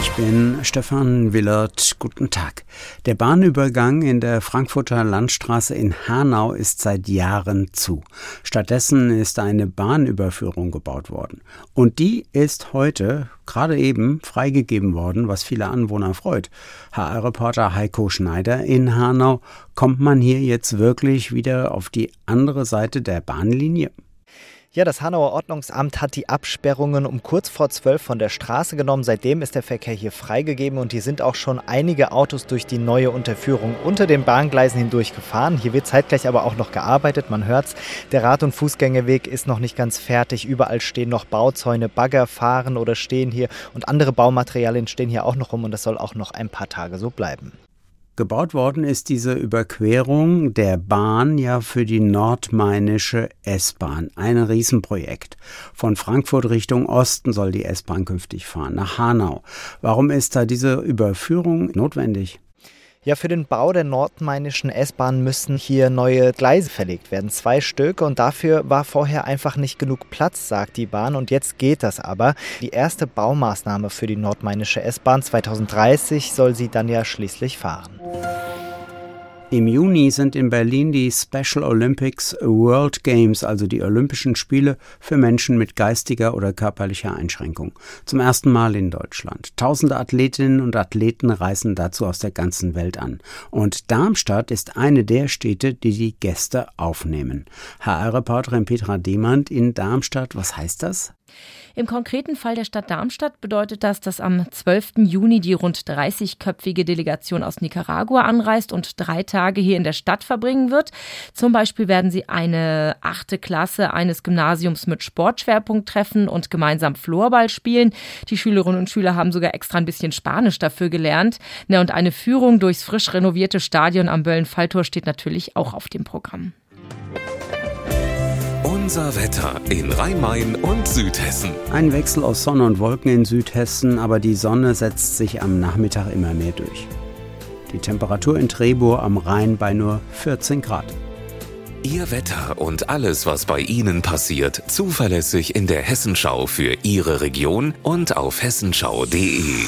Ich bin Stefan Willert. Guten Tag. Der Bahnübergang in der Frankfurter Landstraße in Hanau ist seit Jahren zu. Stattdessen ist eine Bahnüberführung gebaut worden. Und die ist heute, gerade eben, freigegeben worden, was viele Anwohner freut. HR-Reporter Heiko Schneider in Hanau. Kommt man hier jetzt wirklich wieder auf die andere Seite der Bahnlinie? Ja, das Hanauer Ordnungsamt hat die Absperrungen um kurz vor zwölf von der Straße genommen. Seitdem ist der Verkehr hier freigegeben und hier sind auch schon einige Autos durch die neue Unterführung unter den Bahngleisen hindurch gefahren. Hier wird zeitgleich aber auch noch gearbeitet, man hört's. Der Rad- und Fußgängerweg ist noch nicht ganz fertig. Überall stehen noch Bauzäune, Bagger fahren oder stehen hier und andere Baumaterialien stehen hier auch noch rum und das soll auch noch ein paar Tage so bleiben. Gebaut worden ist diese Überquerung der Bahn ja für die nordmainische S-Bahn. Ein Riesenprojekt. Von Frankfurt Richtung Osten soll die S-Bahn künftig fahren, nach Hanau. Warum ist da diese Überführung notwendig? Ja, für den Bau der nordmainischen S-Bahn müssen hier neue Gleise verlegt werden, zwei Stücke. Und dafür war vorher einfach nicht genug Platz, sagt die Bahn. Und jetzt geht das aber. Die erste Baumaßnahme für die nordmainische S-Bahn 2030 soll sie dann ja schließlich fahren. Im Juni sind in Berlin die Special Olympics World Games, also die Olympischen Spiele für Menschen mit geistiger oder körperlicher Einschränkung. Zum ersten Mal in Deutschland. Tausende Athletinnen und Athleten reisen dazu aus der ganzen Welt an. Und Darmstadt ist eine der Städte, die die Gäste aufnehmen. HR-Reporterin Petra Demand in Darmstadt, was heißt das? Im konkreten Fall der Stadt Darmstadt bedeutet das, dass am 12. Juni die rund 30-köpfige Delegation aus Nicaragua anreist und drei Tage hier in der Stadt verbringen wird. Zum Beispiel werden sie eine achte Klasse eines Gymnasiums mit Sportschwerpunkt treffen und gemeinsam Floorball spielen. Die Schülerinnen und Schüler haben sogar extra ein bisschen Spanisch dafür gelernt. Und eine Führung durchs frisch renovierte Stadion am Böllen-Falltor steht natürlich auch auf dem Programm. Unser Wetter in Rhein-Main und Südhessen. Ein Wechsel aus Sonne und Wolken in Südhessen, aber die Sonne setzt sich am Nachmittag immer mehr durch. Die Temperatur in Trebur am Rhein bei nur 14 Grad. Ihr Wetter und alles, was bei Ihnen passiert, zuverlässig in der Hessenschau für Ihre Region und auf hessenschau.de.